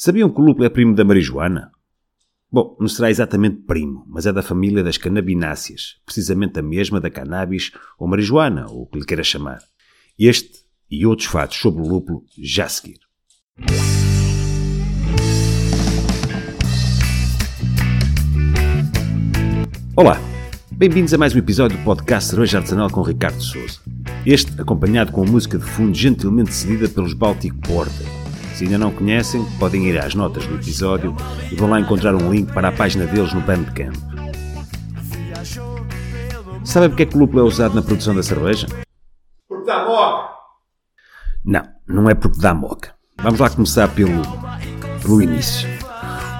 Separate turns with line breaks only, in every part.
Sabiam que o lúpulo é primo da marijuana? Bom, não será exatamente primo, mas é da família das canabináceas, precisamente a mesma da cannabis ou marijuana, ou o que lhe queira chamar. Este e outros fatos sobre o lúpulo já a seguir. Olá, bem-vindos a mais um episódio do podcast Cerveja Artesanal com Ricardo Souza. Este acompanhado com a música de fundo gentilmente cedida pelos Baltic Porter se ainda não conhecem, podem ir às notas do episódio e vão lá encontrar um link para a página deles no Bandcamp. Sabem porque é que o lúpulo é usado na produção da cerveja?
Porque dá moca!
Não, não é porque dá moca. Vamos lá começar pelo, pelo início.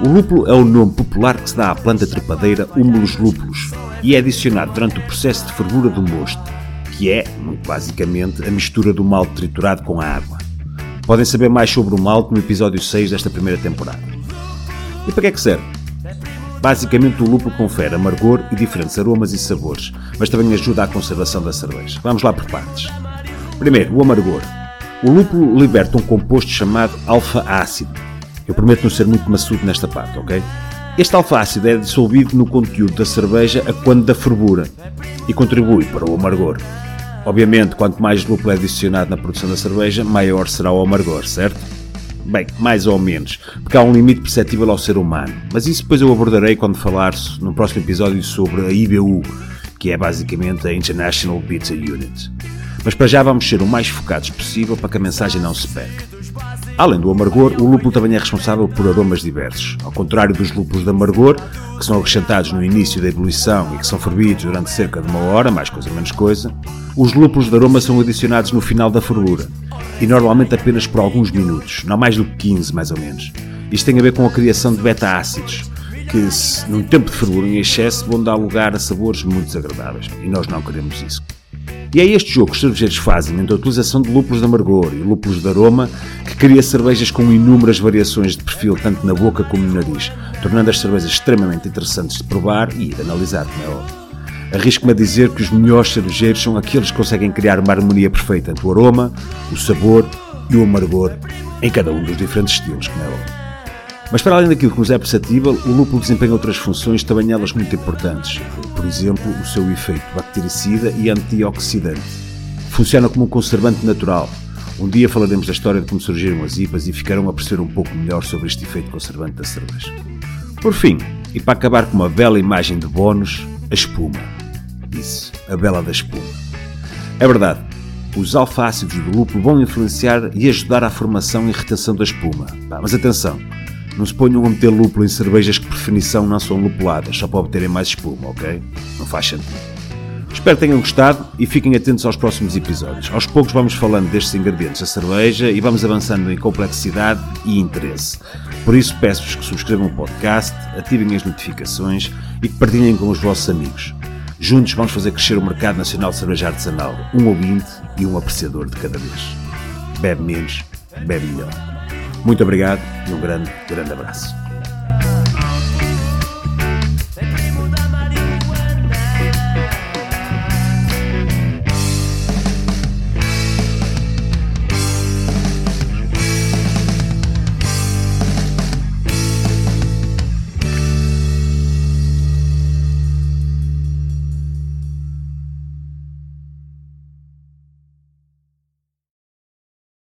O lúpulo é o nome popular que se dá à planta trepadeira Humulus lupulus e é adicionado durante o processo de fervura do mosto, que é, muito basicamente, a mistura do malte triturado com a água. Podem saber mais sobre o malte no episódio 6 desta primeira temporada. E para que é que serve? Basicamente, o lúpulo confere amargor e diferentes aromas e sabores, mas também ajuda à conservação da cerveja. Vamos lá por partes. Primeiro, o amargor. O lúpulo liberta um composto chamado alfa-ácido. Eu prometo não ser muito maçudo nesta parte, ok? Este alfa-ácido é dissolvido no conteúdo da cerveja a quando da fervura e contribui para o amargor. Obviamente, quanto mais lúpulo é adicionado na produção da cerveja, maior será o amargor, certo? Bem, mais ou menos, porque há um limite perceptível ao ser humano. Mas isso depois eu abordarei quando falar no próximo episódio sobre a IBU, que é basicamente a International Pizza Unit. Mas para já vamos ser o mais focados possível para que a mensagem não se perca. Além do amargor, o lúpulo também é responsável por aromas diversos. Ao contrário dos lúpulos de amargor, que são acrescentados no início da ebulição e que são fervidos durante cerca de uma hora, mais coisa menos coisa, os lúpulos de aroma são adicionados no final da fervura e normalmente apenas por alguns minutos, não mais do que 15 mais ou menos. Isto tem a ver com a criação de beta-ácidos, que, se, num tempo de fervura em excesso, vão dar lugar a sabores muito desagradáveis. E nós não queremos isso. E é este jogo que os cervejeiros fazem entre a utilização de lúpulos de amargor e lúpulos de aroma que cria cervejas com inúmeras variações de perfil, tanto na boca como no nariz, tornando as cervejas extremamente interessantes de provar e de analisar, como é óbvio. Arrisco-me a dizer que os melhores cervejeiros são aqueles que conseguem criar uma harmonia perfeita entre o aroma, o sabor e o amargor em cada um dos diferentes estilos, como é óbvio. Mas para além daquilo que nos é perceptível, o lúpulo desempenha outras funções, também elas muito importantes. Por exemplo, o seu efeito bactericida e antioxidante. Funciona como um conservante natural. Um dia falaremos da história de como surgiram as IPAs e ficarão a perceber um pouco melhor sobre este efeito conservante da cerveja. Por fim, e para acabar com uma bela imagem de bónus, a espuma. Isso, a bela da espuma. É verdade, os alfa-ácidos do lúpulo vão influenciar e ajudar à formação e retenção da espuma. Mas atenção, não se ponham a meter lúpulo em cervejas que por definição não são lupuladas, só para obterem mais espuma, ok? Não faz sentido. Espero que tenham gostado e fiquem atentos aos próximos episódios. Aos poucos vamos falando destes ingredientes da cerveja e vamos avançando em complexidade e interesse. Por isso peço-vos que subscrevam o podcast, ativem as notificações e que partilhem com os vossos amigos. Juntos vamos fazer crescer o mercado nacional de cerveja artesanal, um ouvinte e um apreciador de cada vez. Bebe menos, bebe melhor. Muito obrigado e um grande, grande abraço.